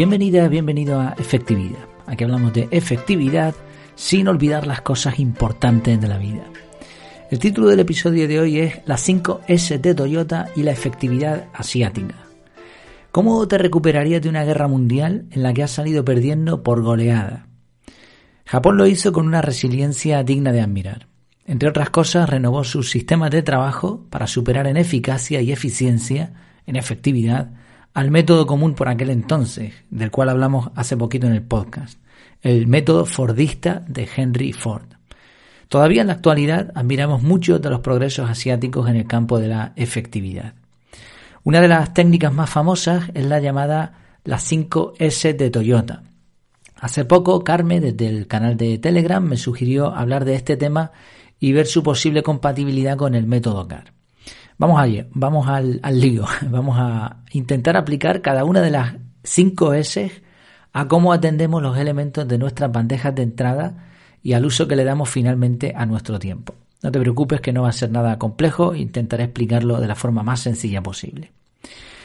Bienvenida, bienvenido a Efectividad. Aquí hablamos de efectividad sin olvidar las cosas importantes de la vida. El título del episodio de hoy es Las 5 S de Toyota y la efectividad asiática. ¿Cómo te recuperarías de una guerra mundial en la que has salido perdiendo por goleada? Japón lo hizo con una resiliencia digna de admirar. Entre otras cosas, renovó sus sistemas de trabajo para superar en eficacia y eficiencia, en efectividad, al método común por aquel entonces, del cual hablamos hace poquito en el podcast, el método fordista de Henry Ford. Todavía en la actualidad admiramos muchos de los progresos asiáticos en el campo de la efectividad. Una de las técnicas más famosas es la llamada las 5S de Toyota. Hace poco, Carmen, desde el canal de Telegram, me sugirió hablar de este tema y ver su posible compatibilidad con el método CAR. Vamos allá, vamos al, lío. Vamos a intentar aplicar cada una de las cinco S a cómo atendemos los elementos de nuestras bandejas de entrada y al uso que le damos finalmente a nuestro tiempo. No te preocupes que no va a ser nada complejo, intentaré explicarlo de la forma más sencilla posible.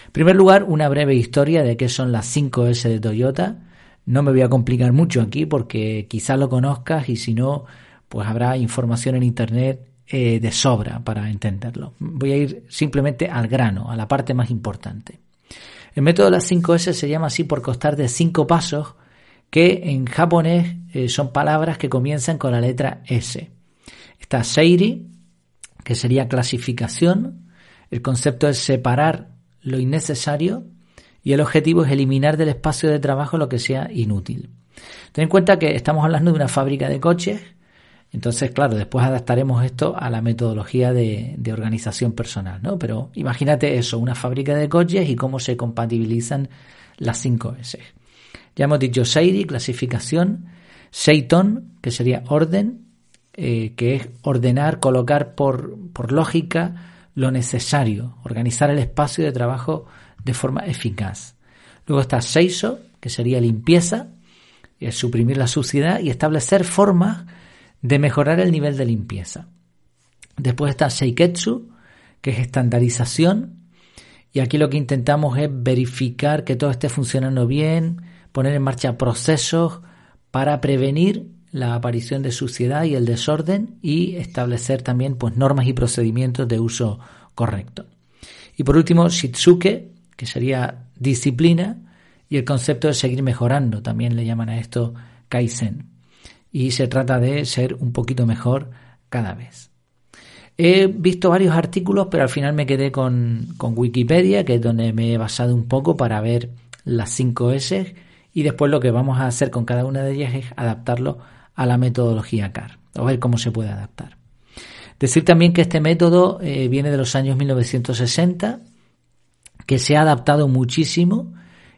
En primer lugar, una breve historia de qué son las 5 S de Toyota. No me voy a complicar mucho aquí porque quizás lo conozcas y si no, pues habrá información en Internet eh, de sobra para entenderlo. Voy a ir simplemente al grano, a la parte más importante. El método de las 5S se llama así por costar de cinco pasos que en japonés eh, son palabras que comienzan con la letra S. Está Seiri, que sería clasificación. El concepto es separar lo innecesario y el objetivo es eliminar del espacio de trabajo lo que sea inútil. Ten en cuenta que estamos hablando de una fábrica de coches entonces, claro, después adaptaremos esto a la metodología de, organización personal, ¿no? Pero imagínate eso, una fábrica de coches y cómo se compatibilizan las 5 S. Ya hemos dicho Seiri, clasificación, Seiton, que sería orden, eh, que es ordenar, colocar por, por lógica lo necesario, organizar el espacio de trabajo de forma eficaz. Luego está Seiso, que sería limpieza, suprimir la suciedad y establecer formas de mejorar el nivel de limpieza. Después está Seiketsu, que es estandarización, y aquí lo que intentamos es verificar que todo esté funcionando bien, poner en marcha procesos para prevenir la aparición de suciedad y el desorden y establecer también pues, normas y procedimientos de uso correcto. Y por último, Shitsuke, que sería disciplina, y el concepto de seguir mejorando, también le llaman a esto Kaizen y se trata de ser un poquito mejor cada vez. He visto varios artículos, pero al final me quedé con, Wikipedia, que es donde me he basado un poco para ver las 5 S y después lo que vamos a hacer con cada una de ellas es adaptarlo a la metodología CAR, o ver cómo se puede adaptar. Decir también que este método eh, viene de los años 1960, que se ha adaptado muchísimo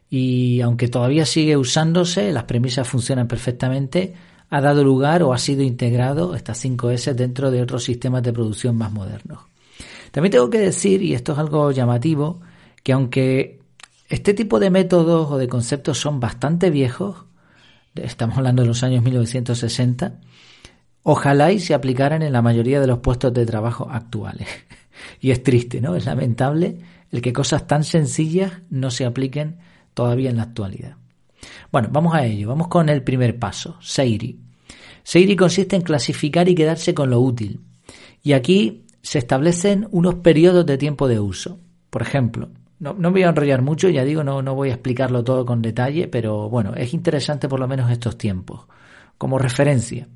y aunque todavía sigue usándose, las premisas funcionan perfectamente, ha dado lugar o ha sido integrado estas 5S dentro de otros sistemas de producción más modernos. También tengo que decir, y esto es algo llamativo, que aunque este tipo de métodos o de conceptos son bastante viejos, estamos hablando de los años 1960, ojalá y se aplicaran en la mayoría de los puestos de trabajo actuales. y es triste, ¿no? Es lamentable el que cosas tan sencillas no se apliquen todavía en la actualidad. Bueno, vamos a ello. Vamos con el primer paso, Seiri. Seiri consiste en clasificar y quedarse con lo útil. Y aquí se establecen unos periodos de tiempo de uso. Por ejemplo, no, me voy a enrollar mucho, ya digo, no, no voy a explicarlo todo con detalle, pero bueno, es interesante por lo menos estos tiempos. Como referencia,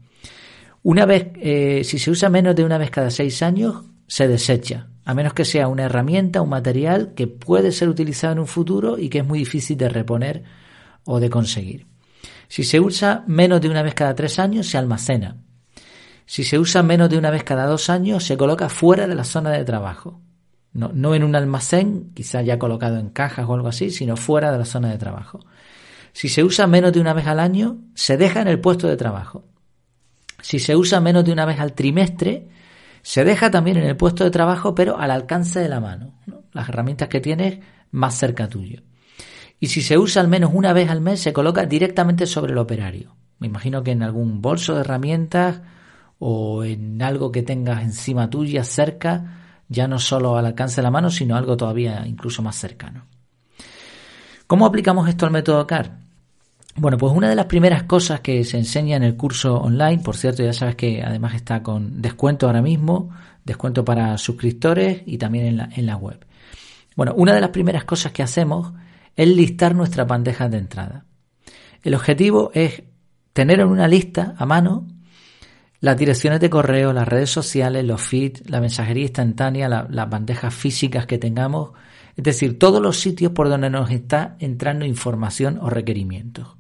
una vez, eh, si se usa menos de una vez cada seis años, se desecha, a menos que sea una herramienta, un material que puede ser utilizado en un futuro y que es muy difícil de reponer o de conseguir. Si se usa menos de una vez cada tres años, se almacena. Si se usa menos de una vez cada dos años, se coloca fuera de la zona de trabajo. No, no en un almacén, quizá ya colocado en cajas o algo así, sino fuera de la zona de trabajo. Si se usa menos de una vez al año, se deja en el puesto de trabajo. Si se usa menos de una vez al trimestre, se deja también en el puesto de trabajo, pero al alcance de la mano. Las herramientas que tienes más cerca tuyo y si se usa al menos una vez al mes se coloca directamente sobre el operario. Me imagino que en algún bolso de herramientas o en algo que tengas encima tuya cerca, ya no solo al alcance de la mano, sino algo todavía incluso más cercano. ¿Cómo aplicamos esto al método CAR? Bueno, pues una de las primeras cosas que se enseña en el curso online, por cierto, ya sabes que además está con descuento ahora mismo, descuento para suscriptores y también en la, en la web. Bueno, una de las primeras cosas que hacemos es listar nuestras bandejas de entrada. El objetivo es tener en una lista a mano las direcciones de correo, las redes sociales, los feeds, la mensajería instantánea, las bandejas físicas que tengamos, es decir, todos los sitios por donde nos está entrando información o requerimientos.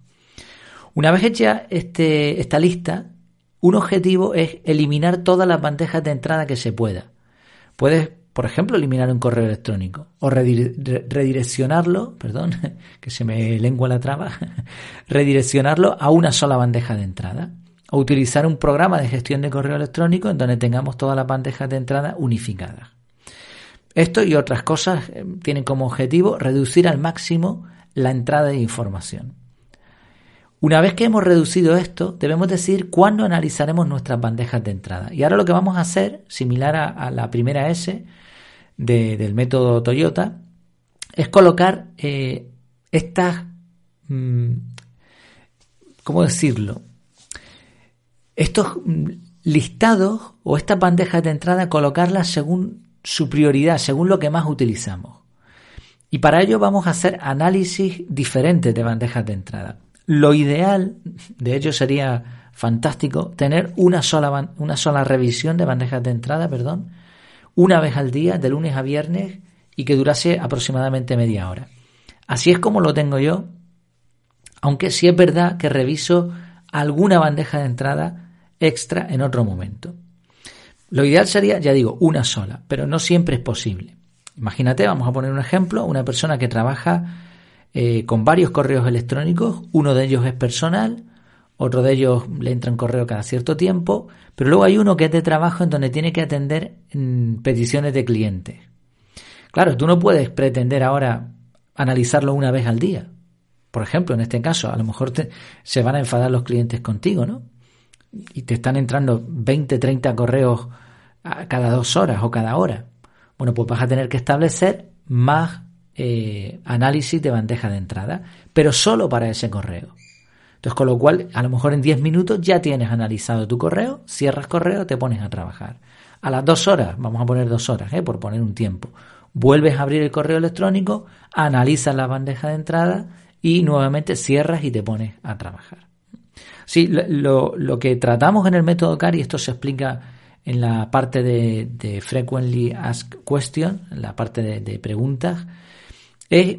Una vez hecha este, esta lista, un objetivo es eliminar todas las bandejas de entrada que se pueda. Puedes, por ejemplo, eliminar un correo electrónico o redireccionarlo, perdón, que se me lengua la traba, redireccionarlo a una sola bandeja de entrada o utilizar un programa de gestión de correo electrónico en donde tengamos todas las bandejas de entrada unificadas. Esto y otras cosas eh, tienen como objetivo reducir al máximo la entrada de información. Una vez que hemos reducido esto, debemos decir cuándo analizaremos nuestras bandejas de entrada. Y ahora lo que vamos a hacer, similar a, la primera S del método Toyota, es colocar eh, estas, mm, ¿cómo decirlo? Estos mm, listados o estas bandejas de entrada, colocarlas según su prioridad, según lo que más utilizamos. Y para ello vamos a hacer análisis diferentes de bandejas de entrada. Lo ideal, de hecho, sería fantástico tener una sola, una sola revisión de bandejas de entrada, perdón, una vez al día, de lunes a viernes, y que durase aproximadamente media hora. Así es como lo tengo yo, aunque sí es verdad que reviso alguna bandeja de entrada extra en otro momento. Lo ideal sería, ya digo, una sola, pero no siempre es posible. Imagínate, vamos a poner un ejemplo, una persona que trabaja eh, con varios correos electrónicos, uno de ellos es personal, otro de ellos le entra un correo cada cierto tiempo, pero luego hay uno que es de trabajo en donde tiene que atender mm, peticiones de clientes. Claro, tú no puedes pretender ahora analizarlo una vez al día. Por ejemplo, en este caso, a lo mejor se van a enfadar los clientes contigo, ¿no? Y te están entrando 20, 30 correos cada dos horas o cada hora. Bueno, pues vas a tener que establecer más eh, análisis de bandeja de entrada, pero solo para ese correo. Entonces, con lo cual, a lo mejor en 10 minutos ya tienes analizado tu correo, cierras correo, te pones a trabajar. A las dos horas, vamos a poner dos horas, ¿eh? por poner un tiempo, vuelves a abrir el correo electrónico, analizas la bandeja de entrada y nuevamente cierras y te pones a trabajar. Sí, lo, que tratamos en el método CAR, y esto se explica en la parte de, Frequently Asked Question, en la parte de preguntas, es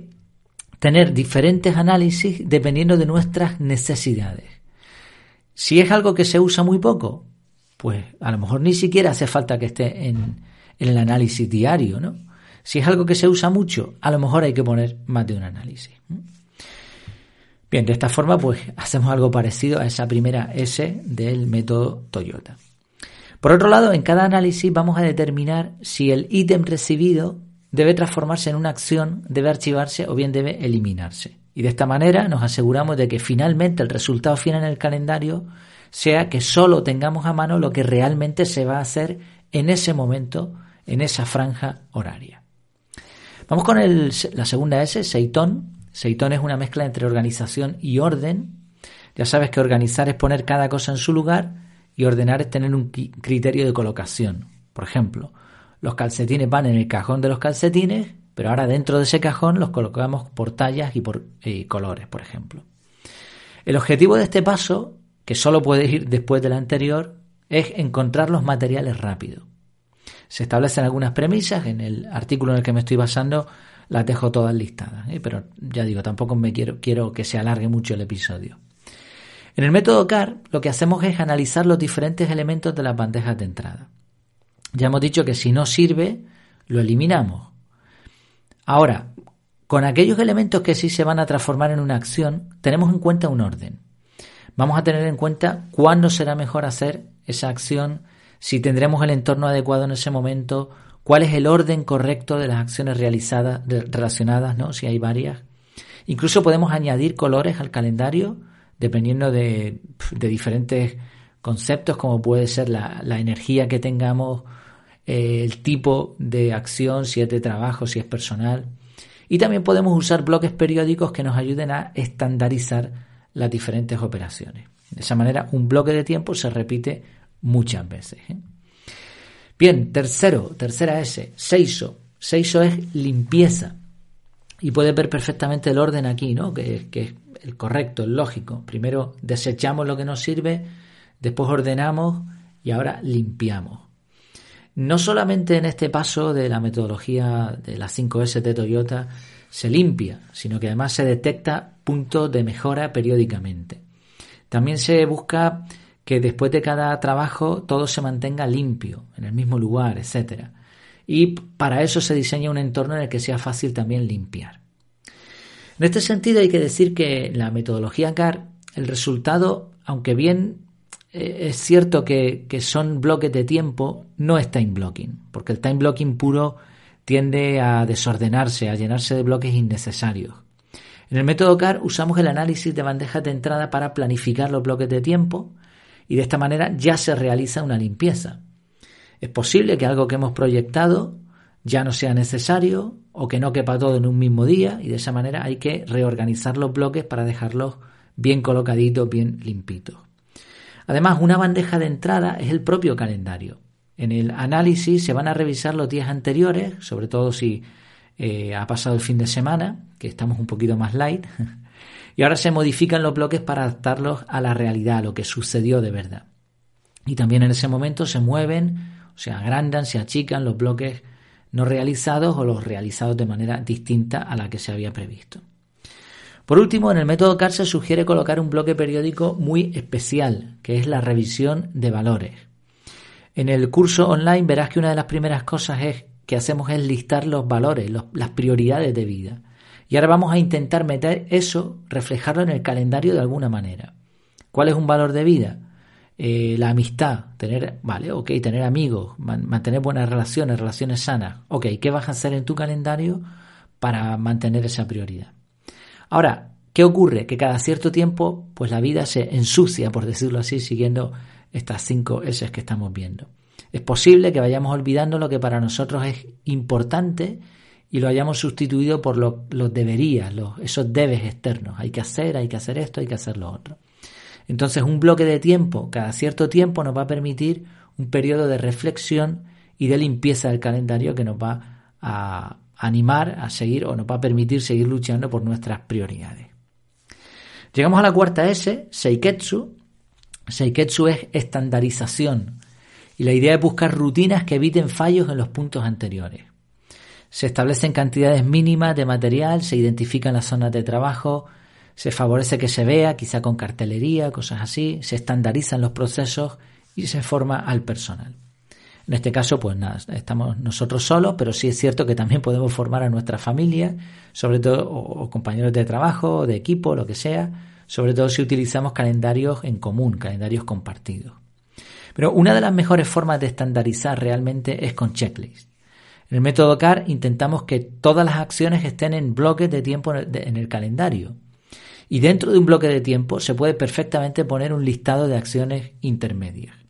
tener diferentes análisis dependiendo de nuestras necesidades. Si es algo que se usa muy poco, pues a lo mejor ni siquiera hace falta que esté en, el análisis diario, ¿no? Si es algo que se usa mucho, a lo mejor hay que poner más de un análisis. Bien, de esta forma, pues hacemos algo parecido a esa primera S del método Toyota. Por otro lado, en cada análisis vamos a determinar si el ítem recibido debe transformarse en una acción, debe archivarse o bien debe eliminarse. Y de esta manera nos aseguramos de que finalmente el resultado final en el calendario sea que solo tengamos a mano lo que realmente se va a hacer en ese momento, en esa franja horaria. Vamos con la segunda S, Seitón. Seitón es una mezcla entre organización y orden. Ya sabes que organizar es poner cada cosa en su lugar y ordenar es tener un criterio de colocación. Por ejemplo, los calcetines van en el cajón de los calcetines, pero ahora dentro de ese cajón los colocamos por tallas y por eh, colores, por ejemplo. El objetivo de este paso, que solo puede ir después del anterior, es encontrar los materiales rápido. Se establecen algunas premisas, en el artículo en el que me estoy basando las dejo todas listadas, ¿eh? pero ya digo, tampoco me quiero, quiero que se alargue mucho el episodio. En el método CAR lo que hacemos es analizar los diferentes elementos de las bandejas de entrada. Ya hemos dicho que si no sirve, lo eliminamos. Ahora, con aquellos elementos que sí se van a transformar en una acción, tenemos en cuenta un orden. Vamos a tener en cuenta cuándo será mejor hacer esa acción, si tendremos el entorno adecuado en ese momento, cuál es el orden correcto de las acciones realizadas, relacionadas, ¿no? si hay varias. Incluso podemos añadir colores al calendario dependiendo de, diferentes conceptos, como puede ser la, la energía que tengamos el tipo de acción, si es de trabajo, si es personal. Y también podemos usar bloques periódicos que nos ayuden a estandarizar las diferentes operaciones. De esa manera, un bloque de tiempo se repite muchas veces. ¿eh? Bien, tercero, tercera S, Seiso. Seiso es limpieza. Y puedes ver perfectamente el orden aquí, ¿no? Que es el correcto, el lógico. Primero desechamos lo que nos sirve, después ordenamos y ahora limpiamos. No solamente en este paso de la metodología de las 5S de Toyota se limpia, sino que además se detecta puntos de mejora periódicamente. También se busca que después de cada trabajo todo se mantenga limpio, en el mismo lugar, etc. Y para eso se diseña un entorno en el que sea fácil también limpiar. En este sentido hay que decir que la metodología CAR, el resultado, aunque bien eh, es cierto que, son bloques de tiempo, no es time blocking, porque el time blocking puro tiende a desordenarse, a llenarse de bloques innecesarios. En el método CAR usamos el análisis de bandejas de entrada para planificar los bloques de tiempo y de esta manera ya se realiza una limpieza. Es posible que algo que hemos proyectado ya no sea necesario o que no quepa todo en un mismo día y de esa manera hay que reorganizar los bloques para dejarlos bien colocaditos, bien limpitos. Además, una bandeja de entrada es el propio calendario. En el análisis se van a revisar los días anteriores, sobre todo si eh, ha pasado el fin de semana, que estamos un poquito más light, y ahora se modifican los bloques para adaptarlos a la realidad, a lo que sucedió de verdad. Y también en ese momento se mueven, se agrandan, se achican los bloques no realizados o los realizados de manera distinta a la que se había previsto. Por último, en el método CAR se sugiere colocar un bloque periódico muy especial, que es la revisión de valores. En el curso online verás que una de las primeras cosas que hacemos es listar los valores, las prioridades de vida. Y ahora vamos a intentar meter eso, reflejarlo en el calendario de alguna manera. ¿Cuál es un valor de vida? Eh, la amistad, tener, vale, ok, tener amigos, mantener buenas relaciones, relaciones sanas. Ok, ¿qué vas a hacer en tu calendario para mantener esa prioridad? Ahora, ¿qué ocurre? Que cada cierto tiempo, pues la vida se ensucia, por decirlo así, siguiendo estas cinco S que estamos viendo. Es posible que vayamos olvidando lo que para nosotros es importante y lo hayamos sustituido por los deberías, los, esos debes externos. Hay que hacer, hay que hacer esto, hay que hacer lo otro. Entonces, un bloque de tiempo, cada cierto tiempo, nos va a permitir un periodo de reflexión y de limpieza del calendario que nos va a animar a seguir o nos va a permitir seguir luchando por nuestras prioridades. Llegamos a la cuarta S, Seiketsu. Seiketsu es estandarización y la idea es buscar rutinas que eviten fallos en los puntos anteriores. Se establecen cantidades mínimas de material, se identifican las zonas de trabajo, se favorece que se vea, quizá con cartelería, cosas así, se estandarizan los procesos y se forma al personal. En este caso, pues nada, estamos nosotros solos, pero sí es cierto que también podemos formar a nuestra familia, sobre todo, o, compañeros de trabajo, de equipo, lo que sea, sobre todo si utilizamos calendarios en común, calendarios compartidos. Pero una de las mejores formas de estandarizar realmente es con checklist. En el método CAR intentamos que todas las acciones estén en bloques de tiempo en el calendario. Y dentro de un bloque de tiempo se puede perfectamente poner un listado de acciones intermedias.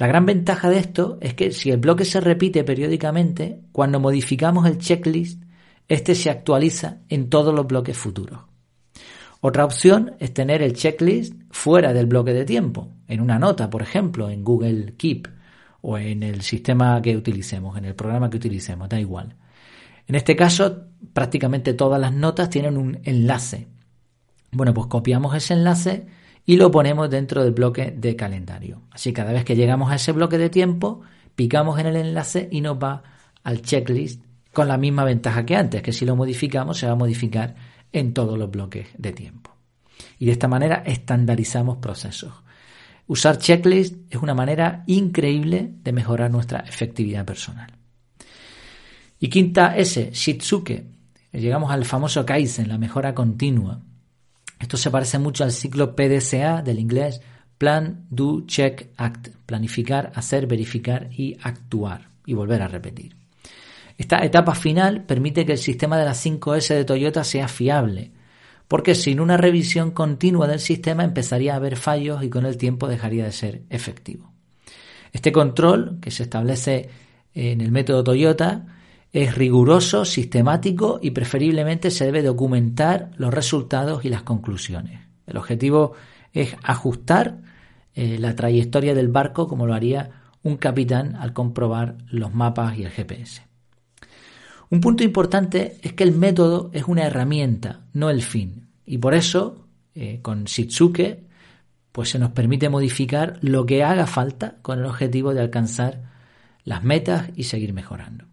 La gran ventaja de esto es que si el bloque se repite periódicamente, cuando modificamos el checklist, este se actualiza en todos los bloques futuros. Otra opción es tener el checklist fuera del bloque de tiempo, en una nota, por ejemplo, en Google Keep o en el sistema que utilicemos, en el programa que utilicemos, da igual. En este caso, prácticamente todas las notas tienen un enlace. Bueno, pues copiamos ese enlace y lo ponemos dentro del bloque de calendario. Así cada vez que llegamos a ese bloque de tiempo, picamos en el enlace y nos va al checklist con la misma ventaja que antes, que si lo modificamos se va a modificar en todos los bloques de tiempo. Y de esta manera estandarizamos procesos. Usar checklist es una manera increíble de mejorar nuestra efectividad personal. Y quinta S, Shitsuke. Llegamos al famoso Kaizen, la mejora continua. Esto se parece mucho al ciclo PDCA del inglés Plan, Do, Check, Act. Planificar, hacer, verificar y actuar. Y volver a repetir. Esta etapa final permite que el sistema de las 5S de Toyota sea fiable, porque sin una revisión continua del sistema empezaría a haber fallos y con el tiempo dejaría de ser efectivo. Este control, que se establece en el método Toyota, es riguroso, sistemático y preferiblemente se debe documentar los resultados y las conclusiones. El objetivo es ajustar eh, la trayectoria del barco como lo haría un capitán al comprobar los mapas y el GPS. Un punto importante es que el método es una herramienta, no el fin. Y por eso, eh, con Shitsuke, pues se nos permite modificar lo que haga falta con el objetivo de alcanzar las metas y seguir mejorando.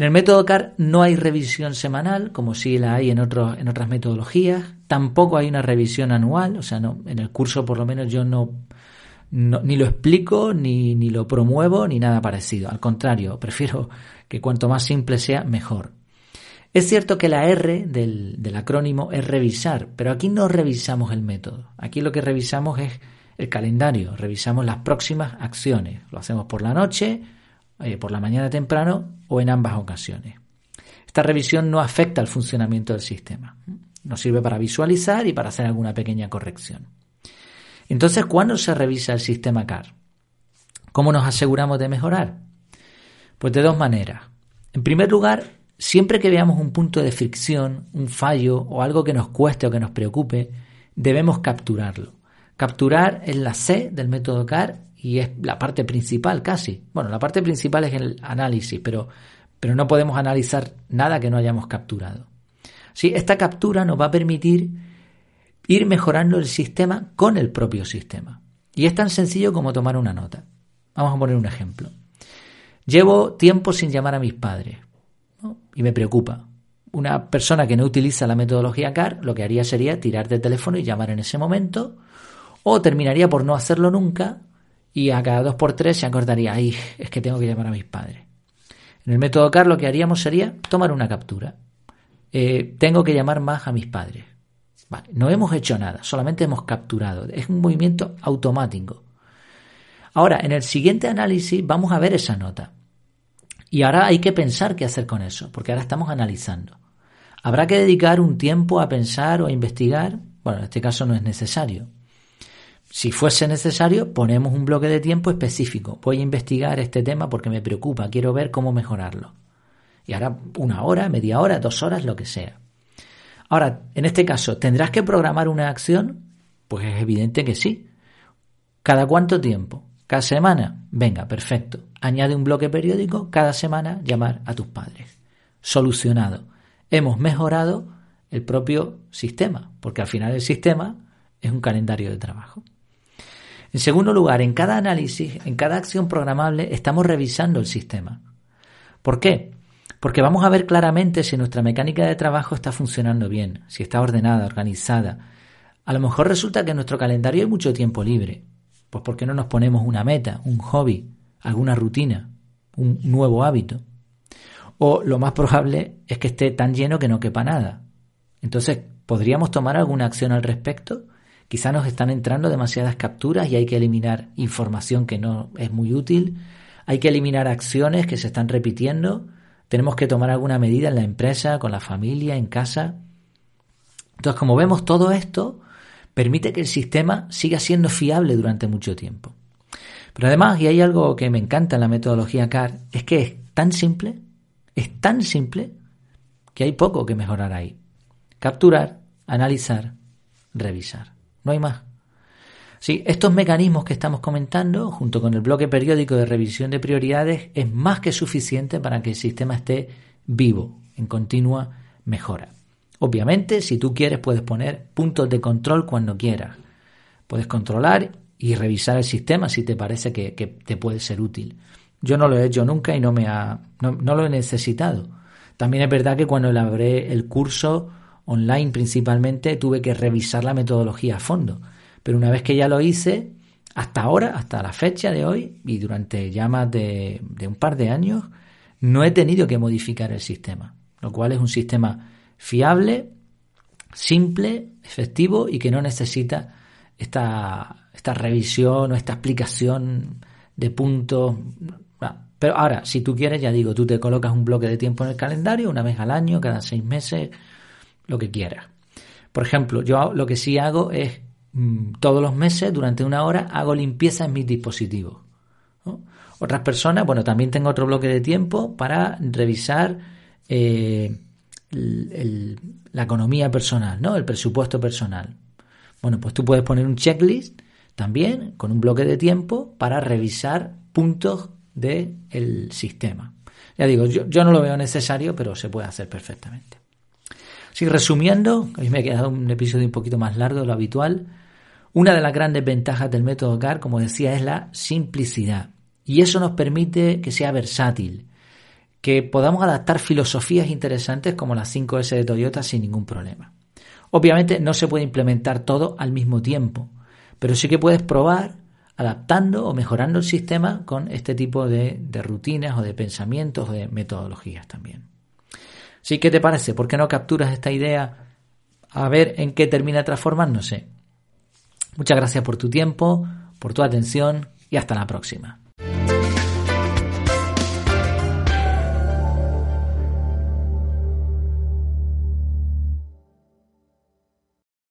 En el método CAR no hay revisión semanal, como sí la hay en, otras metodologías. Tampoco hay una revisión anual, o sea, en el curso por lo menos yo no, ni lo explico, ni, ni lo promuevo, ni nada parecido. Al contrario, prefiero que cuanto más simple sea, mejor. Es cierto que la R del, acrónimo es revisar, pero aquí no revisamos el método. Aquí lo que revisamos es el calendario, revisamos las próximas acciones. Lo hacemos por la noche, eh, por la mañana temprano o en ambas ocasiones. Esta revisión no afecta al funcionamiento del sistema. Nos sirve para visualizar y para hacer alguna pequeña corrección. Entonces, ¿cuándo se revisa el sistema CAR? ¿Cómo nos aseguramos de mejorar? Pues de dos maneras. En primer lugar, siempre que veamos un punto de fricción, un fallo o algo que nos cueste o que nos preocupe, debemos capturarlo. Capturar es la C del método CAR y es la parte principal casi. Bueno, la parte principal es el análisis, pero, pero no podemos analizar nada que no hayamos capturado. Sí, esta captura nos va a permitir ir mejorando el sistema con el propio sistema. Y es tan sencillo como tomar una nota. Vamos a poner un ejemplo. Llevo tiempo sin llamar a mis padres y me preocupa. Una persona que no utiliza la metodología CAR lo que haría sería tirar de teléfono y llamar en ese momento o terminaría por no hacerlo nunca y a cada dos por tres se acordaría, ay, es que tengo que llamar a mis padres. En el método CAR lo que haríamos sería tomar una captura. Eh, tengo que llamar más a mis padres. no hemos hecho nada, solamente hemos capturado. Es un movimiento automático. Ahora, en el siguiente análisis vamos a ver esa nota. Y ahora hay que pensar qué hacer con eso, porque ahora estamos analizando. ¿Habrá que dedicar un tiempo a pensar o a investigar? Bueno, en este caso no es necesario. Si fuese necesario, ponemos un bloque de tiempo específico. Voy a investigar este tema porque me preocupa, quiero ver cómo mejorarlo. Y ahora una hora, media hora, dos horas, lo que sea. Ahora, en este caso, ¿tendrás que programar una acción? Pues es evidente que sí. ¿Cada cuánto tiempo? ¿Cada semana? Venga, perfecto. Añade un bloque periódico, cada semana llamar a tus padres. Solucionado. Hemos mejorado el propio sistema, porque al final el sistema es un calendario de trabajo. En segundo lugar, en cada análisis, en cada acción programable, estamos revisando el sistema. ¿Por qué? Porque vamos a ver claramente si nuestra mecánica de trabajo está funcionando bien, si está ordenada, organizada. A lo mejor resulta que en nuestro calendario hay mucho tiempo libre. Pues ¿por qué no nos ponemos una meta, un hobby, alguna rutina, un nuevo hábito? O lo más probable es que esté tan lleno que no quepa nada. Entonces, ¿podríamos tomar alguna acción al respecto? Quizá nos están entrando demasiadas capturas y hay que eliminar información que no es muy útil. Hay que eliminar acciones que se están repitiendo. Tenemos que tomar alguna medida en la empresa, con la familia, en casa. Entonces, como vemos, todo esto permite que el sistema siga siendo fiable durante mucho tiempo. Pero además, y hay algo que me encanta en la metodología CAR, es que es tan simple, es tan simple, que hay poco que mejorar ahí. Capturar, analizar, revisar. No hay más. Sí, estos mecanismos que estamos comentando, junto con el bloque periódico de revisión de prioridades, es más que suficiente para que el sistema esté vivo, en continua mejora. Obviamente, si tú quieres, puedes poner puntos de control cuando quieras. Puedes controlar y revisar el sistema si te parece que, te puede ser útil. Yo no lo he hecho nunca y no, me ha, no, no lo he necesitado. También es verdad que cuando elaboré el curso online principalmente, tuve que revisar la metodología a fondo. Pero una vez que ya lo hice, hasta ahora, hasta la fecha de hoy, y durante ya más de, un par de años, no he tenido que modificar el sistema, lo cual es un sistema fiable, simple, efectivo y que no necesita esta, esta revisión o esta explicación de puntos. Pero ahora, si tú quieres, ya digo, tú te colocas un bloque de tiempo en el calendario, una vez al año, cada seis meses, lo que quieras. Por ejemplo, yo lo que sí hago es mm, todos los meses, durante una hora, hago limpieza en mis dispositivos. Otras personas, bueno, también tengo otro bloque de tiempo para revisar eh, la economía personal, ¿no? El presupuesto personal. Bueno, pues tú puedes poner un checklist también con un bloque de tiempo para revisar puntos del sistema. Ya digo, yo, no lo veo necesario, pero se puede hacer perfectamente. Así resumiendo, a mí me ha quedado un episodio un poquito más largo de lo habitual. Una de las grandes ventajas del método CAR, como decía, es la simplicidad. Y eso nos permite que sea versátil, que podamos adaptar filosofías interesantes como las 5S de Toyota sin ningún problema. Obviamente no se puede implementar todo al mismo tiempo, pero sí que puedes probar adaptando o mejorando el sistema con este tipo de, de rutinas o de pensamientos o de metodologías también. ¿Sí qué te parece? ¿Por qué no capturas esta idea a ver en qué termina transformándose? Muchas gracias por tu tiempo, por tu atención y hasta la próxima.